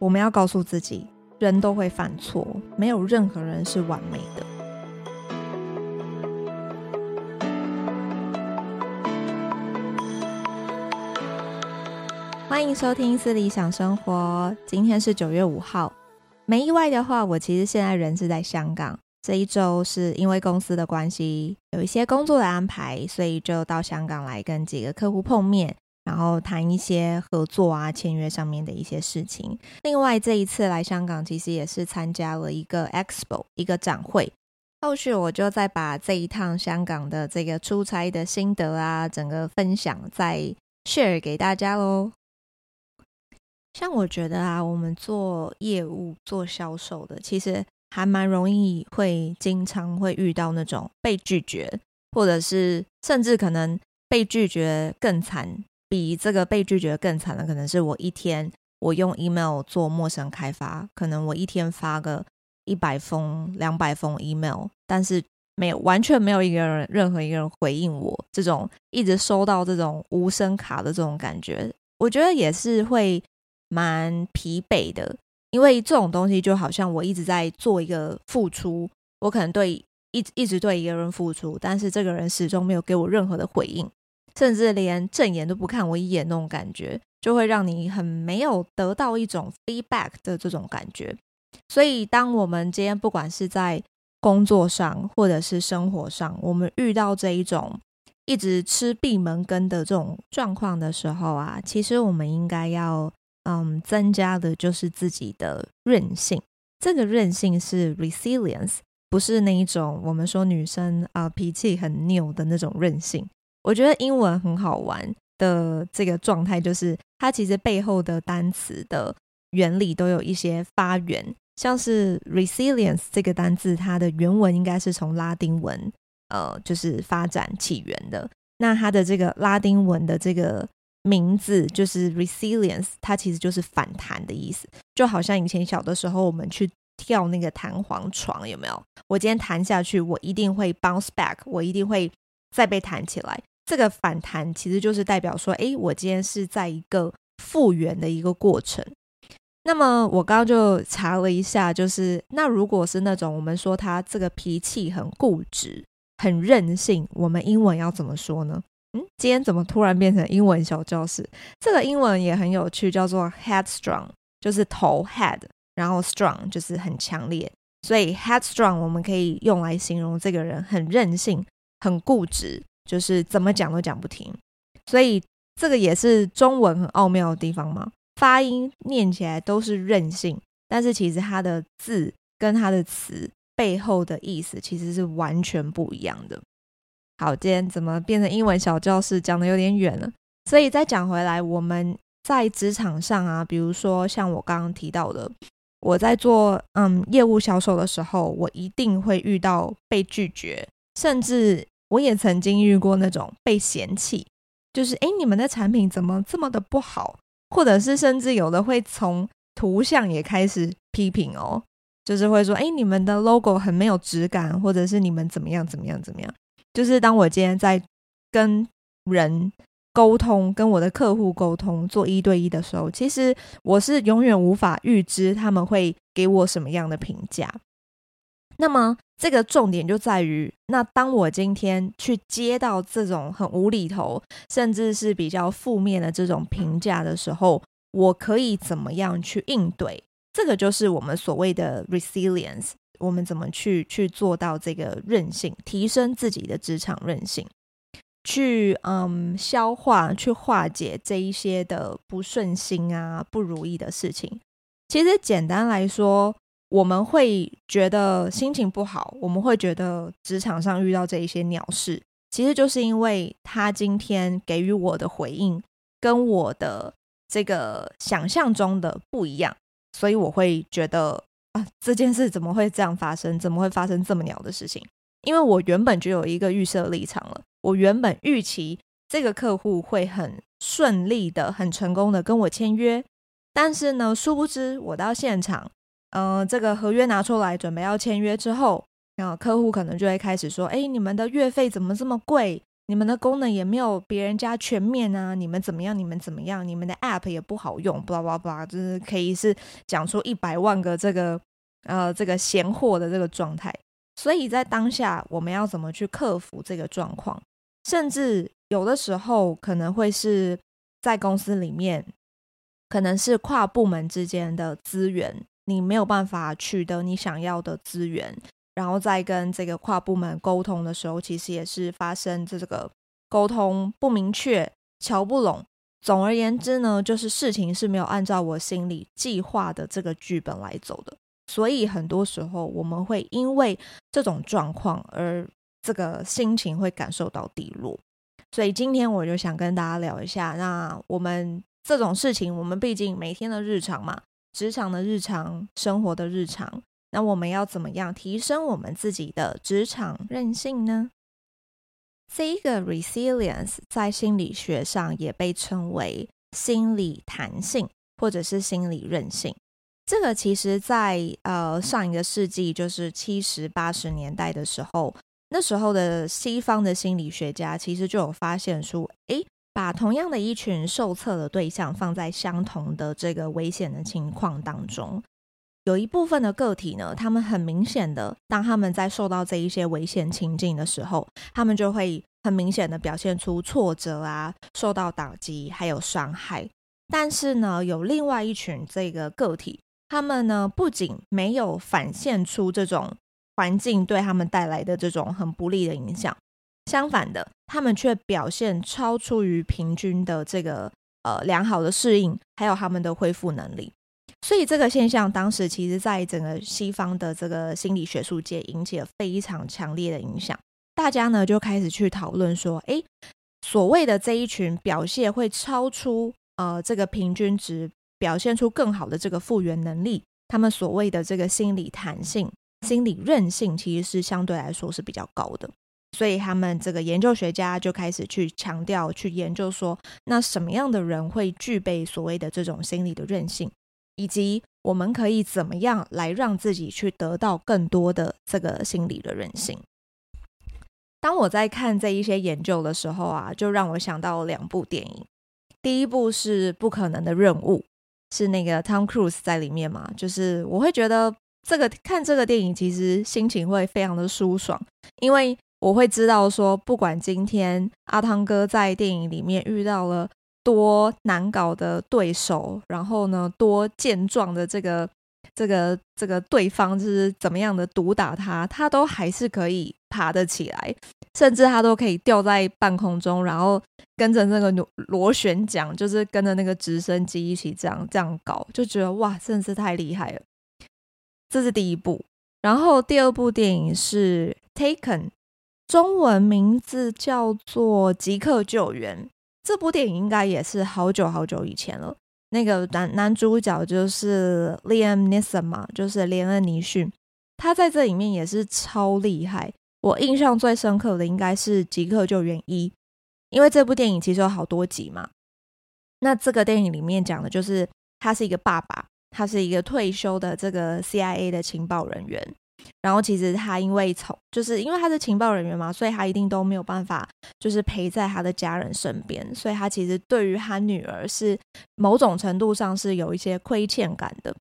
我们要告诉自己，人都会犯错，没有任何人是完美的。欢迎收听私理想生活，今天是九月五号。没意外的话，我其实现在人是在香港。这一周是因为公司的关系，有一些工作的安排，所以就到香港来跟几个客户碰面。然后谈一些合作啊、签约上面的一些事情。另外，这一次来香港，其实也是参加了一个 Expo，一个展会。后续我就再把这一趟香港的这个出差的心得啊，整个分享再 share 给大家喽。像我觉得啊，我们做业务、做销售的，其实还蛮容易会经常会遇到那种被拒绝，或者是甚至可能被拒绝更惨。比这个被拒绝更惨的，可能是我一天我用 email 做陌生开发，可能我一天发个一百封、两百封 email，但是没有完全没有一个人、任何一个人回应我，这种一直收到这种无声卡的这种感觉，我觉得也是会蛮疲惫的，因为这种东西就好像我一直在做一个付出，我可能对一一直对一个人付出，但是这个人始终没有给我任何的回应。甚至连正眼都不看我一眼，那种感觉就会让你很没有得到一种 feedback 的这种感觉。所以，当我们今天不管是在工作上或者是生活上，我们遇到这一种一直吃闭门羹的这种状况的时候啊，其实我们应该要嗯增加的就是自己的韧性。这个韧性是 resilience，不是那一种我们说女生啊、脾气很拗的那种韧性。我觉得英文很好玩的这个状态，就是它其实背后的单词的原理都有一些发源，像是 resilience 这个单字，它的原文应该是从拉丁文，呃，就是发展起源的。那它的这个拉丁文的这个名字就是 resilience，它其实就是反弹的意思，就好像以前小的时候我们去跳那个弹簧床，有没有？我今天弹下去，我一定会 bounce back，我一定会再被弹起来。这个反弹其实就是代表说，哎，我今天是在一个复原的一个过程。那么我刚刚就查了一下，就是那如果是那种我们说他这个脾气很固执、很任性，我们英文要怎么说呢？嗯，今天怎么突然变成英文小教室？这个英文也很有趣，叫做 headstrong，就是头 head，然后 strong 就是很强烈，所以 headstrong 我们可以用来形容这个人很任性、很固执。就是怎么讲都讲不停，所以这个也是中文很奥妙的地方嘛。发音念起来都是任性，但是其实它的字跟它的词背后的意思其实是完全不一样的。好，今天怎么变成英文小教室，讲得有点远了。所以再讲回来，我们在职场上啊，比如说像我刚刚提到的，我在做嗯业务销售的时候，我一定会遇到被拒绝，甚至。我也曾经遇过那种被嫌弃，就是诶，你们的产品怎么这么的不好？或者是甚至有的会从图像也开始批评哦，就是会说，诶，你们的 logo 很没有质感，或者是你们怎么样怎么样怎么样。就是当我今天在跟人沟通，跟我的客户沟通，做一对一的时候，其实我是永远无法预知他们会给我什么样的评价。那么，这个重点就在于，那当我今天去接到这种很无厘头，甚至是比较负面的这种评价的时候，我可以怎么样去应对？这个就是我们所谓的 resilience，我们怎么去去做到这个韧性，提升自己的职场韧性，去嗯消化、去化解这一些的不顺心啊、不如意的事情。其实简单来说。我们会觉得心情不好，我们会觉得职场上遇到这一些鸟事，其实就是因为他今天给予我的回应跟我的这个想象中的不一样，所以我会觉得啊，这件事怎么会这样发生？怎么会发生这么鸟的事情？因为我原本就有一个预设立场了，我原本预期这个客户会很顺利的、很成功的跟我签约，但是呢，殊不知我到现场。嗯、这个合约拿出来准备要签约之后，然后客户可能就会开始说：“哎，你们的月费怎么这么贵？你们的功能也没有别人家全面啊，你们怎么样？你们怎么样？你们的 App 也不好用，巴拉巴拉巴拉，就是可以是讲出一百万个这个呃这个闲货的这个状态。所以在当下，我们要怎么去克服这个状况？甚至有的时候可能会是在公司里面，可能是跨部门之间的资源，你没有办法取得你想要的资源。然后在跟这个跨部门沟通的时候，其实也是发生这个沟通不明确、瞧不拢。总而言之呢，就是事情是没有按照我心里计划的这个剧本来走的。所以很多时候我们会因为这种状况而这个心情会感受到低落。所以今天我就想跟大家聊一下，那我们这种事情，我们毕竟每天的日常嘛，职场的日常，生活的日常。那我们要怎么样提升我们自己的职场韧性呢？这一个 resilience 在心理学上也被称为心理弹性，或者是心理韧性。这个其实在呃上一个世纪，就是七十八十年代的时候，那时候的西方的心理学家其实就有发现说，诶，把同样的一群受测的对象放在相同的这个危险的情况当中。有一部分的个体呢，他们很明显的，当他们在受到这一些危险情境的时候，他们就会很明显的表现出挫折啊，受到打击，还有伤害。但是呢，有另外一群这个个体，他们呢不仅没有反现出这种环境对他们带来的这种很不利的影响，相反的，他们却表现超出于平均的这个呃良好的适应，还有他们的恢复能力。所以这个现象当时其实，在整个西方的这个心理学术界引起了非常强烈的影响。大家呢就开始去讨论说，诶，所谓的这一群表现会超出呃这个平均值，表现出更好的这个复原能力，他们所谓的这个心理弹性、心理韧性，其实是相对来说是比较高的。所以他们这个研究学家就开始去强调、去研究说，那什么样的人会具备所谓的这种心理的韧性？以及我们可以怎么样来让自己去得到更多的这个心理的韧性？当我在看这一些研究的时候啊，就让我想到两部电影。第一部是《不可能的任务》，是那个 Tom Cruise 在里面嘛，就是我会觉得这个看这个电影其实心情会非常的舒爽，因为我会知道说，不管今天阿汤哥在电影里面遇到了。多难搞的对手，然后呢，多健壮的这个这个这个对方就是怎么样的毒打他，他都还是可以爬得起来，甚至他都可以吊在半空中，然后跟着那个螺螺旋桨，就是跟着那个直升机一起这样这样搞，就觉得哇，真是太厉害了。这是第一部，然后第二部电影是《Taken》，中文名字叫做《即刻救援》。这部电影应该也是好久好久以前了。那个男男主角就是 Liam Neeson 嘛，就是连恩尼逊，他在这里面也是超厉害。我印象最深刻的应该是《即刻救援一》，因为这部电影其实有好多集嘛。那这个电影里面讲的就是他是一个爸爸，他是一个退休的这个 CIA 的情报人员。然后其实他因为从就是因为他是情报人员嘛，所以他一定都没有办法就是陪在他的家人身边，所以他其实对于他女儿是某种程度上是有一些亏欠感的。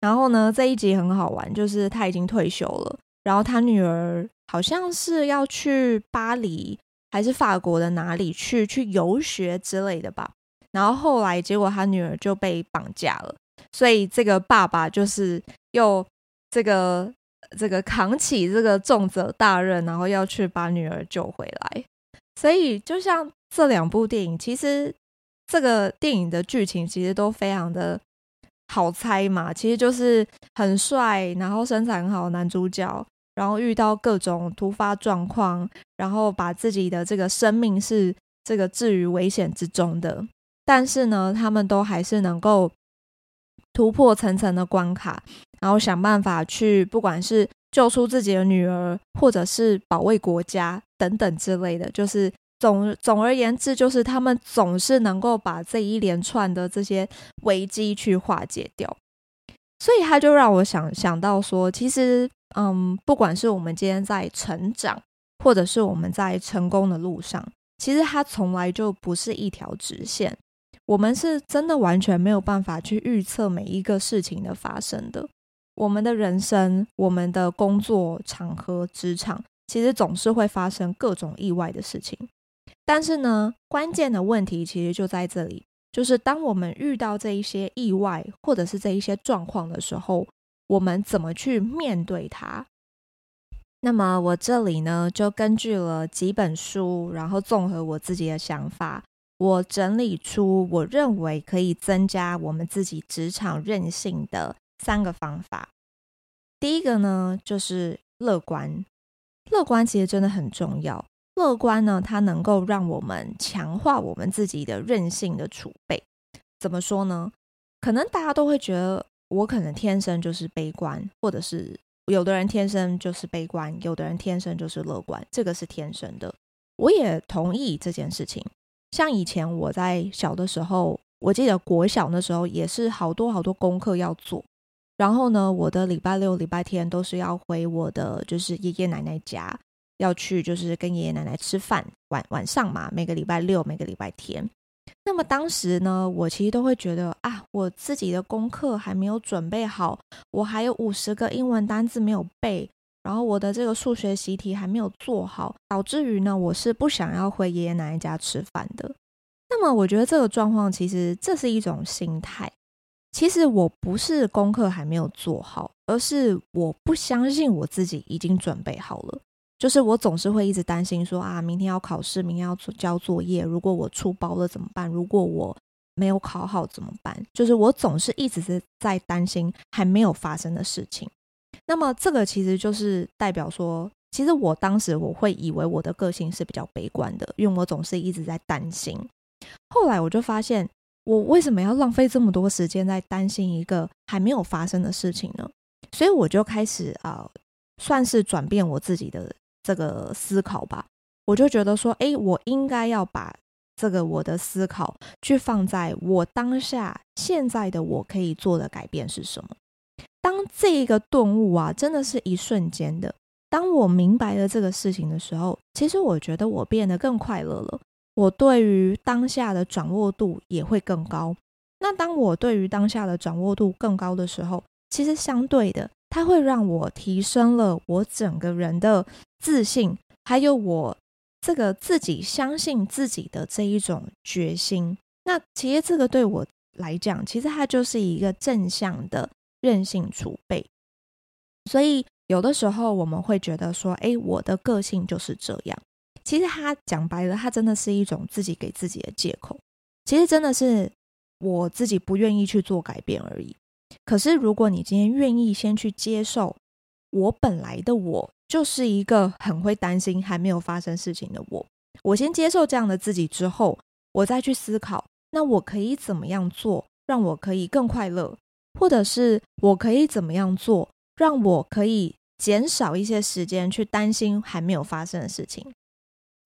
然后呢，这一集很好玩，就是他已经退休了，然后他女儿好像是要去巴黎还是法国的哪里去去游学之类的吧。然后后来结果他女儿就被绑架了，所以这个爸爸就是又这个。这个扛起这个重责大任，然后要去把女儿救回来。所以，就像这两部电影，其实这个电影的剧情其实都非常的好猜嘛。其实就是很帅，然后身材很好男主角，然后遇到各种突发状况，然后把自己的这个生命是这个置于危险之中的。但是呢，他们都还是能够突破层层的关卡。然后想办法去，不管是救出自己的女儿，或者是保卫国家等等之类的，就是总总而言之，就是他们总是能够把这一连串的这些危机去化解掉。所以他就让我想想到说，其实，嗯，不管是我们今天在成长，或者是我们在成功的路上，其实它从来就不是一条直线。我们是真的完全没有办法去预测每一个事情的发生的。我们的人生、我们的工作场合、职场，其实总是会发生各种意外的事情。但是呢，关键的问题其实就在这里，就是当我们遇到这一些意外或者是这一些状况的时候，我们怎么去面对它？那么我这里呢，就根据了几本书，然后综合我自己的想法。我整理出我认为可以增加我们自己职场韧性的三个方法。第一个呢，就是乐观。乐观其实真的很重要。乐观呢，它能够让我们强化我们自己的韧性的储备。怎么说呢？可能大家都会觉得我可能天生就是悲观，或者是有的人天生就是悲观，有的人天生就是乐观，这个是天生的。我也同意这件事情。像以前我在小的时候，我记得国小那时候也是好多好多功课要做，然后呢，我的礼拜六、礼拜天都是要回我的就是爷爷奶奶家，要去就是跟爷爷奶奶吃饭，晚晚上嘛，每个礼拜六、每个礼拜天。那么当时呢，我其实都会觉得啊，我自己的功课还没有准备好，我还有五十个英文单字没有背。然后我的这个数学习题还没有做好，导致于呢，我是不想要回爷爷奶奶家吃饭的。那么我觉得这个状况其实这是一种心态。其实我不是功课还没有做好，而是我不相信我自己已经准备好了。就是我总是会一直担心说啊，明天要考试，明天要交作业，如果我出包了怎么办？如果我没有考好怎么办？就是我总是一直是在担心还没有发生的事情。那么这个其实就是代表说，其实我当时我会以为我的个性是比较悲观的，因为我总是一直在担心。后来我就发现，我为什么要浪费这么多时间在担心一个还没有发生的事情呢？所以我就开始啊、算是转变我自己的这个思考吧。我就觉得说，诶，我应该要把这个我的思考去放在我当下现在的我可以做的改变是什么。当这一个顿悟啊，真的是一瞬间的。当我明白了这个事情的时候，其实我觉得我变得更快乐了。我对于当下的掌握度也会更高。那当我对于当下的掌握度更高的时候，其实相对的，它会让我提升了我整个人的自信，还有我这个自己相信自己的这一种决心。那其实这个对我来讲，其实它就是一个正向的。韧性储备，所以有的时候我们会觉得说：“哎，我的个性就是这样。”其实他讲白了，他真的是一种自己给自己的借口。其实真的是我自己不愿意去做改变而已。可是如果你今天愿意先去接受，我本来的我就是一个很会担心还没有发生事情的我，我先接受这样的自己之后，我再去思考，那我可以怎么样做，让我可以更快乐。或者是我可以怎么样做，让我可以减少一些时间去担心还没有发生的事情。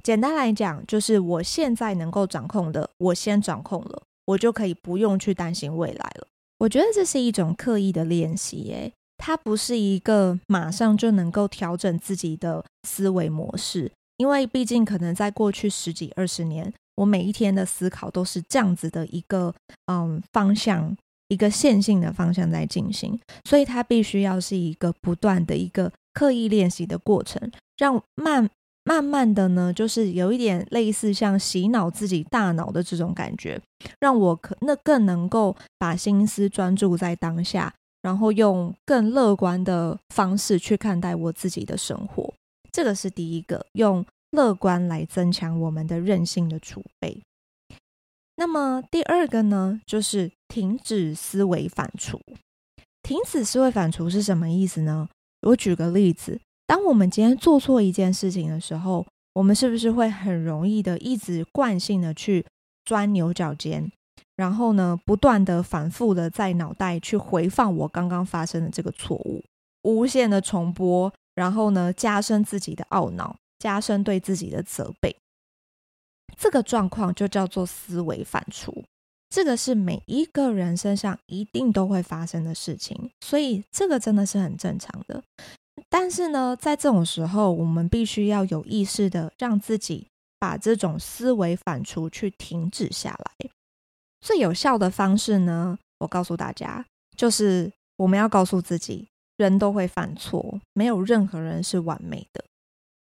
简单来讲，就是我现在能够掌控的，我先掌控了，我就可以不用去担心未来了。我觉得这是一种刻意的练习，诶，它不是一个马上就能够调整自己的思维模式，因为毕竟可能在过去十几二十年，我每一天的思考都是这样子的一个嗯方向。一个线性的方向在进行，所以它必须要是一个不断的一个刻意练习的过程，让慢慢慢的呢，就是有一点类似像洗脑自己大脑的这种感觉，让我可那更能够把心思专注在当下，然后用更乐观的方式去看待我自己的生活。这个是第一个，用乐观来增强我们的韧性的储备。那么第二个呢，就是停止思维反刍。停止思维反刍是什么意思呢？我举个例子，当我们今天做错一件事情的时候，我们是不是会很容易的一直惯性的去钻牛角尖，然后呢，不断的反复的在脑袋去回放我刚刚发生的这个错误，无限的重播，然后呢，加深自己的懊恼，加深对自己的责备。这个状况就叫做思维反刍，这个是每一个人身上一定都会发生的事情，所以这个真的是很正常的。但是呢，在这种时候，我们必须要有意识的让自己把这种思维反刍去停止下来。最有效的方式呢，我告诉大家，就是我们要告诉自己，人都会犯错，没有任何人是完美的。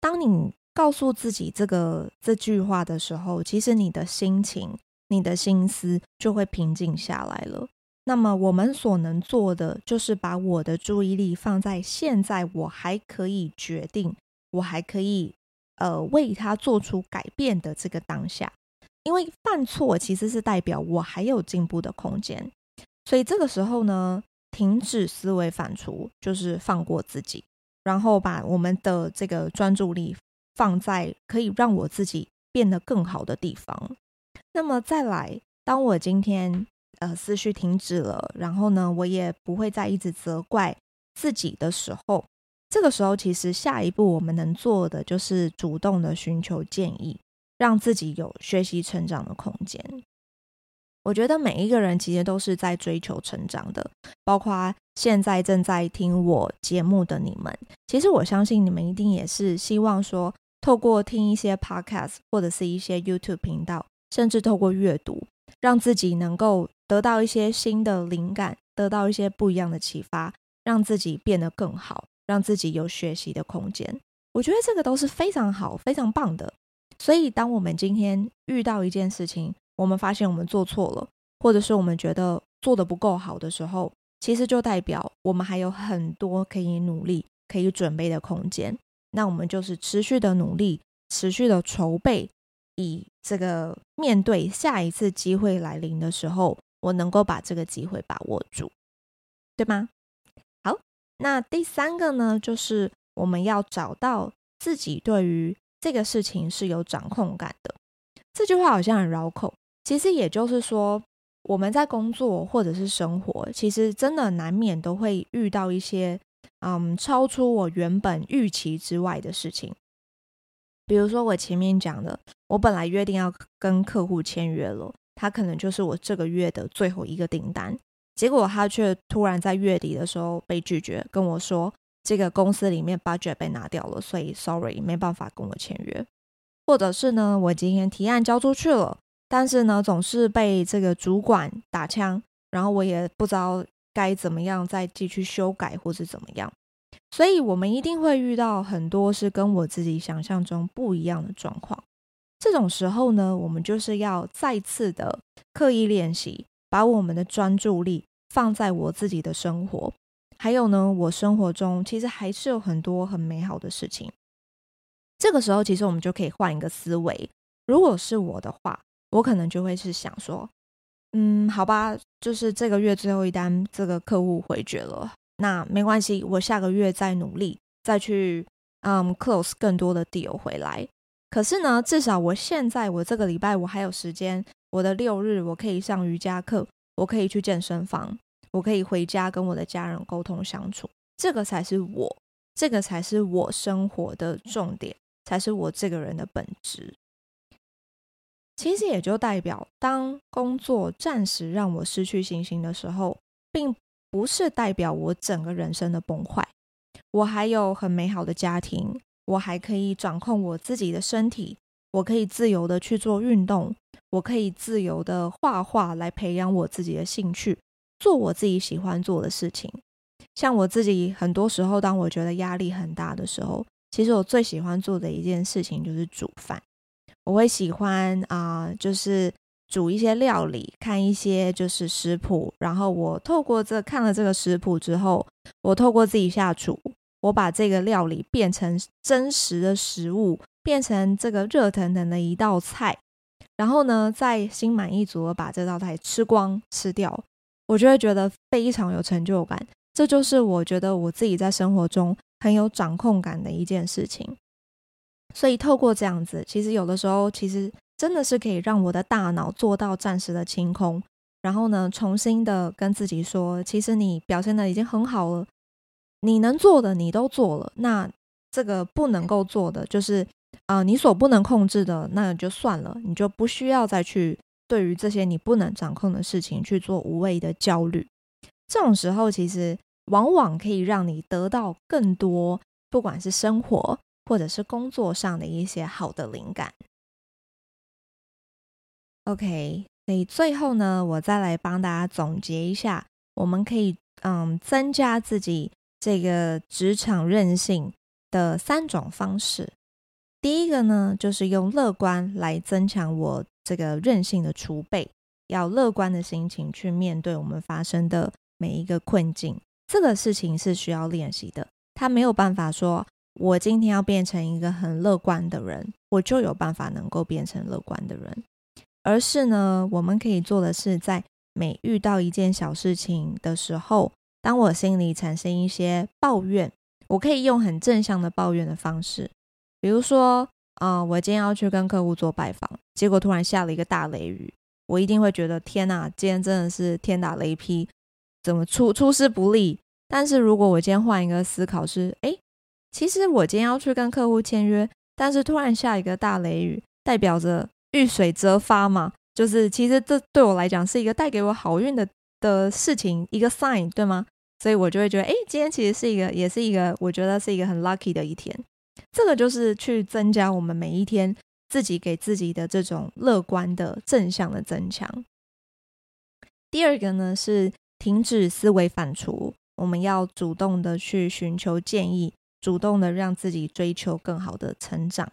当你告诉自己这个这句话的时候，其实你的心情、你的心思就会平静下来了。那么我们所能做的，就是把我的注意力放在现在，我还可以决定，我还可以呃为他做出改变的这个当下。因为犯错其实是代表我还有进步的空间，所以这个时候呢，停止思维反刍，就是放过自己，然后把我们的这个专注力放在可以让我自己变得更好的地方。那么再来，当我今天。呃，思绪停止了，然后呢，我也不会再一直责怪自己的时候，这个时候其实下一步我们能做的就是主动的寻求建议，让自己有学习成长的空间。我觉得每一个人其实都是在追求成长的，包括现在正在听我节目的你们，其实我相信你们一定也是希望说，透过听一些 podcast 或者是一些 YouTube 频道，甚至透过阅读，让自己能够。得到一些新的灵感，得到一些不一样的启发，让自己变得更好，让自己有学习的空间。我觉得这个都是非常好、非常棒的。所以，当我们今天遇到一件事情，我们发现我们做错了，或者是我们觉得做得不够好的时候，其实就代表我们还有很多可以努力、可以准备的空间。那我们就是持续的努力，持续的筹备，以这个面对下一次机会来临的时候。我能够把这个机会把握住，对吗？好，那第三个呢，就是我们要找到自己对于这个事情是有掌控感的。这句话好像很绕口，其实也就是说，我们在工作或者是生活，其实真的难免都会遇到一些嗯超出我原本预期之外的事情。比如说我前面讲的，我本来约定要跟客户签约了。他可能就是我这个月的最后一个订单，结果他却突然在月底的时候被拒绝，跟我说这个公司里面 budget 被拿掉了，所以 sorry 没办法跟我签约。或者是呢，我今天提案交出去了，但是呢总是被这个主管打枪，然后我也不知道该怎么样再继续修改或是怎么样。所以我们一定会遇到很多是跟我自己想象中不一样的状况。这种时候呢，我们就是要再次的刻意练习，把我们的专注力放在我自己的生活，还有呢，我生活中其实还是有很多很美好的事情。这个时候，其实我们就可以换一个思维。如果是我的话，我可能就会是想说，嗯，好吧，就是这个月最后一单，这个客户回绝了，那没关系，我下个月再努力，再去嗯 close 更多的 deal 回来。可是呢，至少我现在我这个礼拜我还有时间，我的六日我可以上瑜伽课，我可以去健身房，我可以回家跟我的家人沟通相处，这个才是我，这个才是我生活的重点，才是我这个人的本质。其实也就代表，当工作暂时让我失去信心的时候，并不是代表我整个人生的崩坏，我还有很美好的家庭。我还可以掌控我自己的身体，我可以自由的去做运动，我可以自由的画画来培养我自己的兴趣，做我自己喜欢做的事情。像我自己很多时候，当我觉得压力很大的时候，其实我最喜欢做的一件事情就是煮饭。我会喜欢啊、就是煮一些料理，看一些就是食谱，然后我透过这看了这个食谱之后，我透过自己下厨。我把这个料理变成真实的食物，变成这个热腾腾的一道菜，然后呢，再心满意足的把这道菜吃光吃掉，我就会觉得非常有成就感。这就是我觉得我自己在生活中很有掌控感的一件事情。所以透过这样子，其实有的时候，其实真的是可以让我的大脑做到暂时的清空，然后呢，重新的跟自己说，其实你表现的已经很好了。你能做的你都做了，那这个不能够做的就是，啊、你所不能控制的，那就算了，你就不需要再去对于这些你不能掌控的事情去做无谓的焦虑。这种时候，其实往往可以让你得到更多，不管是生活或者是工作上的一些好的灵感。OK，所以最后呢，我再来帮大家总结一下，我们可以嗯增加自己这个职场韧性的三种方式。第一个呢，就是用乐观来增强我这个韧性的储备，要乐观的心情去面对我们发生的每一个困境。这个事情是需要练习的，他没有办法说，我今天要变成一个很乐观的人，我就有办法能够变成乐观的人。而是呢，我们可以做的是，在每遇到一件小事情的时候，当我心里产生一些抱怨，我可以用很正向的抱怨的方式。比如说，啊、我今天要去跟客户做拜访，结果突然下了一个大雷雨，我一定会觉得天哪，今天真的是天打雷劈，怎么出出师不利？但是如果我今天换一个思考是，诶，其实我今天要去跟客户签约，但是突然下一个大雷雨，代表着遇水则发嘛，就是其实这对我来讲是一个带给我好运的的事情，一个 sign，对吗？所以我就会觉得，诶，今天其实是一个，也是一个，我觉得是一个很 lucky 的一天。这个就是去增加我们每一天自己给自己的这种乐观的正向的增强。第二个呢是停止思维反刍，我们要主动的去寻求建议，主动的让自己追求更好的成长。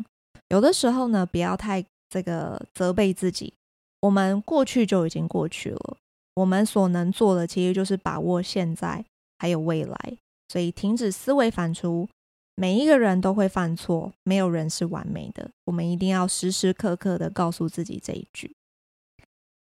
有的时候呢，不要太这个责备自己，我们过去就已经过去了，我们所能做的其实就是把握现在还有未来，所以停止思维反刍。每一个人都会犯错，没有人是完美的。我们一定要时时刻刻的告诉自己这一句。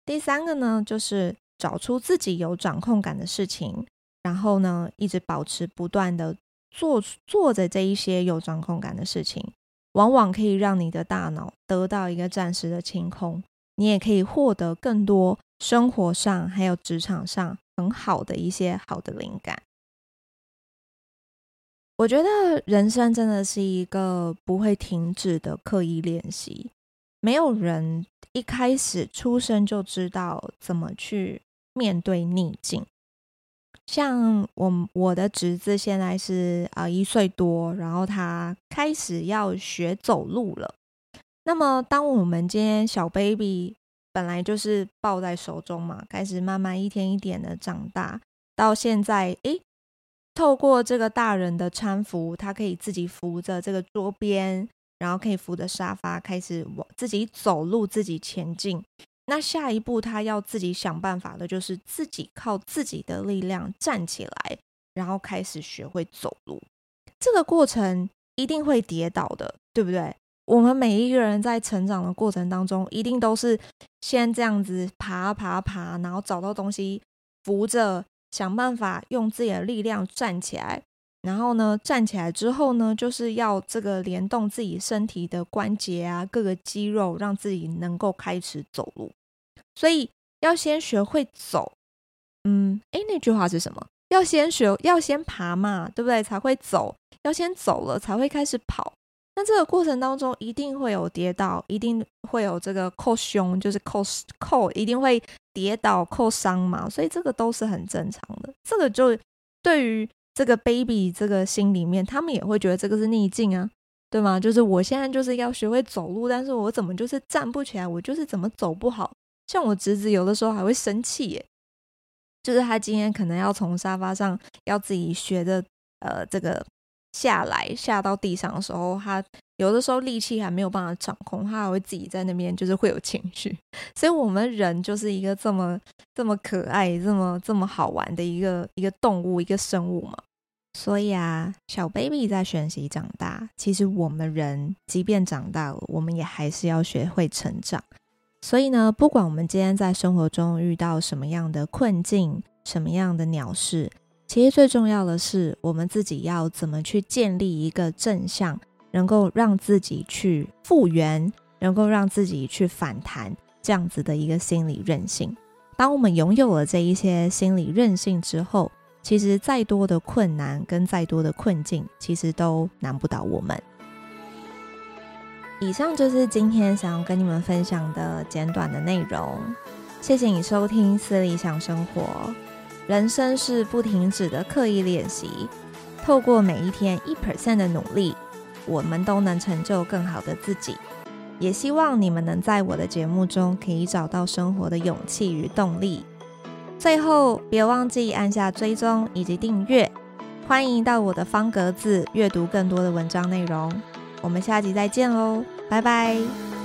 第三个呢，就是找出自己有掌控感的事情，然后呢，一直保持不断的做做着这一些有掌控感的事情，往往可以让你的大脑得到一个暂时的清空，你也可以获得更多生活上还有职场上很好的一些好的灵感。我觉得人生真的是一个不会停止的刻意练习。没有人一开始出生就知道怎么去面对逆境。像我我的侄子现在是啊一岁多，然后他开始要学走路了。那么，当我们今天小 baby 本来就是抱在手中嘛，开始慢慢一天一点的长大，到现在，诶。透过这个大人的搀扶，他可以自己扶着这个桌边，然后可以扶着沙发，开始往自己走路，自己前进。那下一步他要自己想办法的，就是自己靠自己的力量站起来，然后开始学会走路。这个过程一定会跌倒的，对不对？我们每一个人在成长的过程当中，一定都是先这样子爬爬爬，然后找到东西扶着。想办法用自己的力量站起来，然后呢，站起来之后呢，就是要这个联动自己身体的关节啊，各个肌肉，让自己能够开始走路。所以要先学会走。嗯，诶，那句话是什么？要先学，要先爬嘛，对不对？才会走。要先走了，才会开始跑。那这个过程当中一定会有跌倒，一定会有这个扣胸，就是扣扣，一定会跌倒扣伤嘛，所以这个都是很正常的。这个就对于这个 baby 这个心里面，他们也会觉得这个是逆境啊，对吗？就是我现在就是要学会走路，但是我怎么就是站不起来，我就是怎么走不好。像我侄子有的时候还会生气耶，就是他今天可能要从沙发上要自己学着呃这个。下来下到地上的时候，他有的时候力气还没有办法掌控，他还会自己在那边，就是会有情绪。所以，我们人就是一个这么这么可爱、这么这么好玩的一个一个动物、一个生物嘛。所以啊，小 baby 在学习长大，其实我们人即便长大了，我们也还是要学会成长。所以呢，不管我们今天在生活中遇到什么样的困境、什么样的鸟事。其实最重要的是，我们自己要怎么去建立一个正向，能够让自己去复原，能够让自己去反弹，这样子的一个心理韧性。当我们拥有了这一些心理韧性之后，其实再多的困难跟再多的困境，其实都难不倒我们。以上就是今天想要跟你们分享的简短的内容。谢谢你收听私理想生活。人生是不停止的刻意练习，透过每一天一 percent 的努力，我们都能成就更好的自己。也希望你们能在我的节目中可以找到生活的勇气与动力。最后，别忘记按下追踪以及订阅。欢迎到我的方格子阅读更多的文章内容。我们下集再见喽，拜拜。